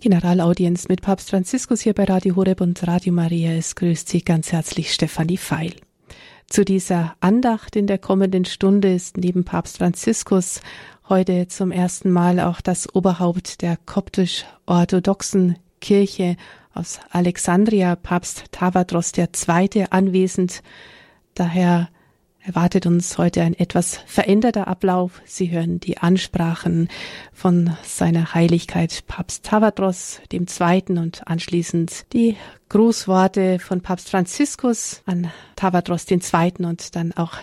Die Generalaudienz mit Papst Franziskus hier bei Radio Horeb und Radio Maria. Es grüßt Sie ganz herzlich Stefanie Feil. Zu dieser Andacht in der kommenden Stunde ist neben Papst Franziskus heute zum ersten Mal auch das Oberhaupt der koptisch-orthodoxen Kirche aus Alexandria, Papst Tavadros II. anwesend. Daher erwartet uns heute ein etwas veränderter Ablauf. Sie hören die Ansprachen von seiner Heiligkeit Papst Tavadros II. und anschließend die Grußworte von Papst Franziskus an Tavadros II. und dann auch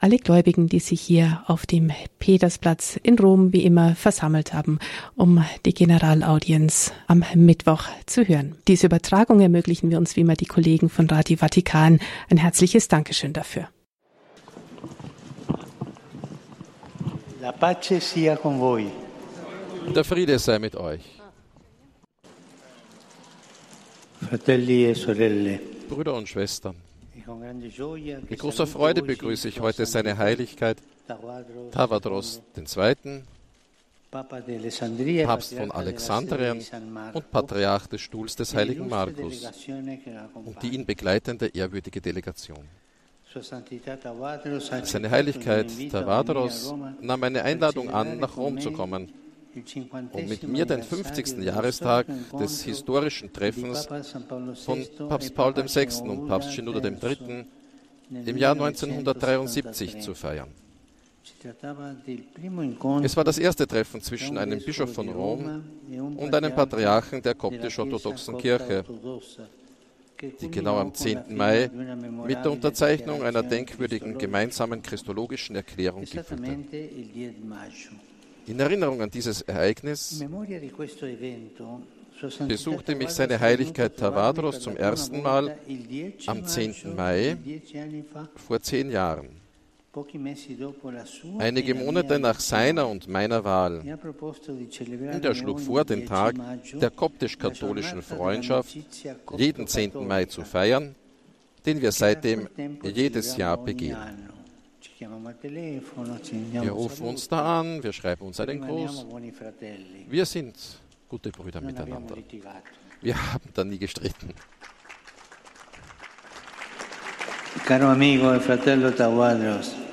alle Gläubigen, die sich hier auf dem Petersplatz in Rom wie immer versammelt haben, um die Generalaudienz am Mittwoch zu hören. Diese Übertragung ermöglichen wir uns wie immer die Kollegen von Radio Vatikan. Ein herzliches Dankeschön dafür. La pace sia con voi. Der Friede sei mit euch. Fratelli e sorelle, Brüder und Schwestern, mit großer Freude begrüße ich heute seine Heiligkeit Tavadros II., Papst von Alexandrien und Patriarch des Stuhls des e heiligen Markus und die ihn begleitende ehrwürdige Delegation. Seine Heiligkeit Tavadros nahm eine Einladung an, nach Rom zu kommen, il 50 um mit mir den 50. Jahrestag des historischen Treffens von Papst Paul VI. und Papst Shenouda III. im Jahr 1973 zu feiern. Es war das erste Treffen zwischen einem Bischof von Rom und einem Patriarchen der koptisch-orthodoxen Kirche, die genau am 10. Mai mit der Unterzeichnung einer denkwürdigen gemeinsamen christologischen Erklärung gipfelte. In Erinnerung an dieses Ereignis besuchte mich seine Heiligkeit Tavadros zum ersten Mal am 10. Mai vor zehn Jahren. Einige Monate nach seiner und meiner Wahl. Und er schlug vor, den Tag der koptisch-katholischen Freundschaft jeden 10. Mai zu feiern, den wir seitdem jedes Jahr begehen. Wir rufen uns da an, wir schreiben uns einen Gruß. Wir sind gute Brüder miteinander. Wir haben da nie gestritten. Caro amico e fratello Tawadros,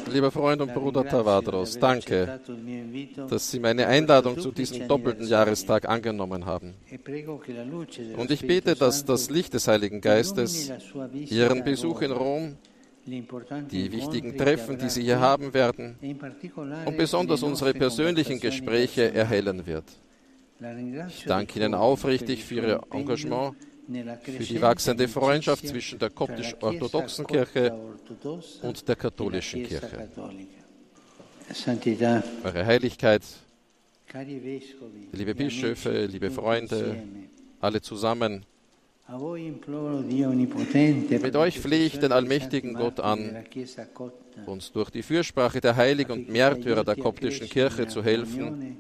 Lieber Freund und Bruder Tavadros, danke, dass Sie meine Einladung zu diesem doppelten Jahrestag angenommen haben. Und ich bete, dass das Licht des Heiligen Geistes Ihren Besuch in Rom, die wichtigen Treffen, die Sie hier haben werden, und besonders unsere persönlichen Gespräche erhellen wird. Ich danke Ihnen aufrichtig für Ihr Engagement, für die wachsende Freundschaft zwischen der koptisch-orthodoxen Kirche und der katholischen Kirche. Eure Heiligkeit, liebe Bischöfe, liebe Freunde, alle zusammen, Mit euch flehe ich den allmächtigen Gott an, uns durch die Fürsprache der Heiligen und Märtyrer der koptischen Kirche zu helfen,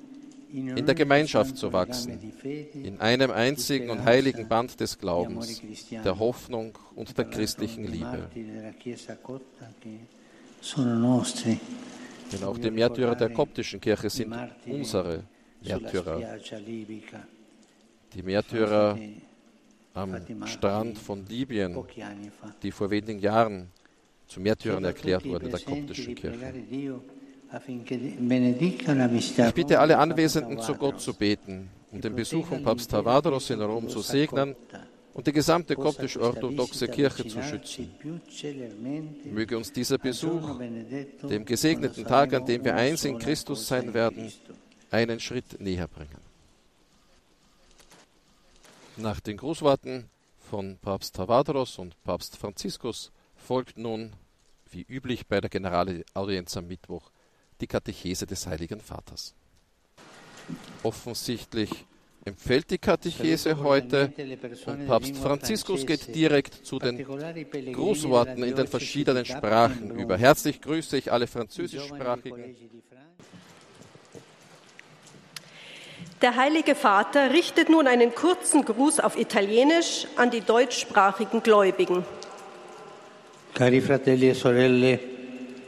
in der Gemeinschaft zu wachsen, in einem einzigen und heiligen Band des Glaubens, der Hoffnung und der christlichen Liebe. Denn auch die Märtyrer der koptischen Kirche sind unsere Märtyrer. Die Märtyrer am Strand von Libyen, die vor wenigen Jahren zu Märtyrern erklärt wurden der koptischen Kirche. Ich bitte alle Anwesenden, zu Gott zu beten, um den Besuch von Papst Tavadros in Rom zu segnen und die gesamte koptisch-orthodoxe Kirche zu schützen. Möge uns dieser Besuch, dem gesegneten Tag, an dem wir eins in Christus sein werden, einen Schritt näher bringen. Nach den Grußworten von Papst Tavadros und Papst Franziskus folgt nun, wie üblich bei der Generalaudienz am Mittwoch, die Katechese des Heiligen Vaters. Offensichtlich empfällt die Katechese heute und Papst Franziskus geht direkt zu den Grußworten in den verschiedenen Sprachen über. Herzlich grüße ich alle französischsprachigen. Der Heilige Vater richtet nun einen kurzen Gruß auf Italienisch an die deutschsprachigen Gläubigen. Cari fratelli e sorelle,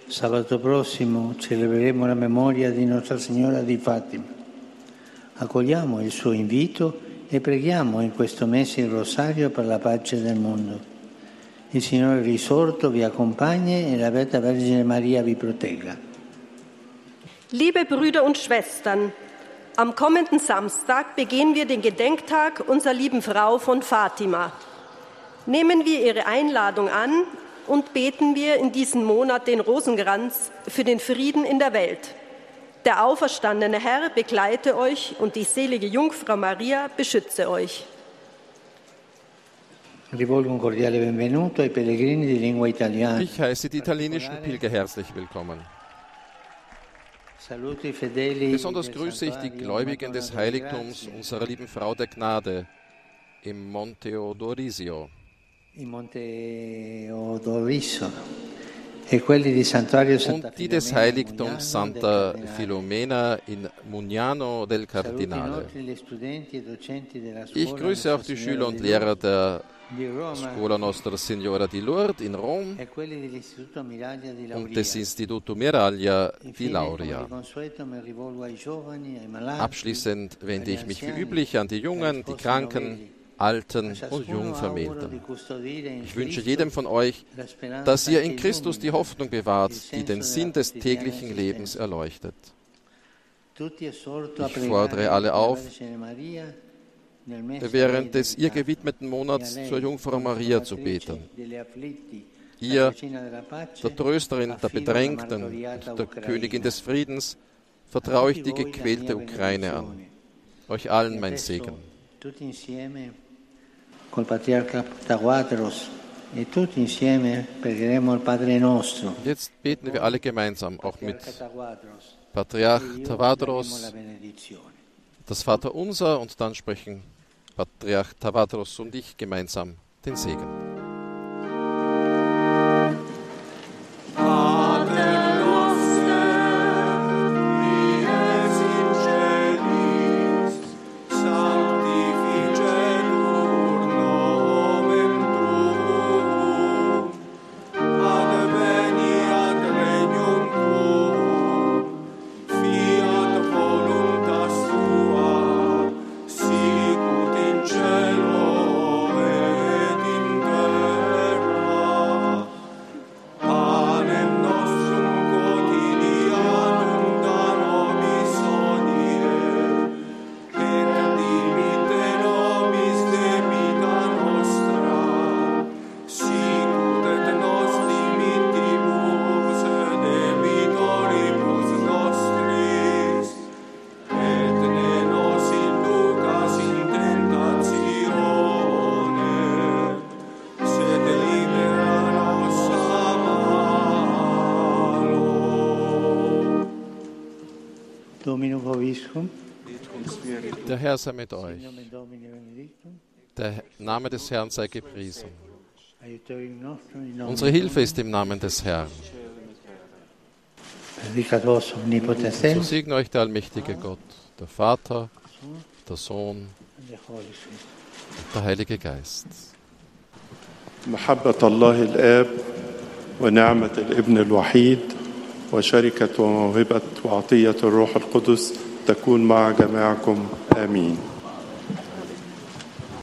sabato prossimo celebreremo la memoria di Nostra Signora di Fatima. Accogliamo il suo invito e preghiamo in questo mese il rosario per la pace del mondo. Il Signore risorto vi accompagni e la Beata Vergine Maria vi protegga. Liebe Brüder und Schwestern, am kommenden Samstag begehen wir den Gedenktag unserer lieben Frau von Fatima. Nehmen wir ihre Einladung an und beten wir in diesem Monat den Rosenkranz für den Frieden in der Welt. Der auferstandene Herr begleite euch und die selige Jungfrau Maria beschütze euch. Ich heiße die italienischen Pilger herzlich willkommen. Besonders grüße ich die Gläubigen des Heiligtums unserer lieben Frau der Gnade im Monte Odorisio und die des Heiligtums Santa. Filomena in Mugnano del Cardinale. e Ich grüße auch die Schüler und Lehrer der Scuola Nostra Signora di Lourdes in Rom e und des Instituto Miraglia di Lauria. Abschließend wende ich mich wie üblich an die Jungen, die Kranken, Alten und Jungvermählten. Ich wünsche jedem von euch, dass ihr in Christus die Hoffnung bewahrt, die den Sinn des täglichen Lebens erleuchtet. Ich fordere alle auf, während des ihr gewidmeten Monats E zur Jungfrau Maria zu beten. Ihr, der Trösterin der Bedrängten und der. Königin des Friedens, vertraue ich die gequälte Ukraine an. Euch allen E mein Segen. Col patriarca Tawadros e tutti insieme pregheremo il Padre nostro. Jetzt beten wir alle gemeinsam, auch mit Tawadros. Patriarch Tavadros, das Vaterunser und dann sprechen Patriarch Tavadros und ich gemeinsam den Segen. Der Herr sei mit euch. nome Domini benedictum, Der Name des Herrn sei gepriesen. aiutorium nostrum in nome Unsere Hilfe ist im Namen des Herrn. Benedicat vos omnipotens So Deus, segne euch der allmächtige Gott, der Vater, der Sohn and the Holy Spirit. und der Heilige Geist. محبة الله الآب ونعمة الابن الوحيد وشركة وموهبة وعطية الروح القدس تكون مع جميعكم. آمين.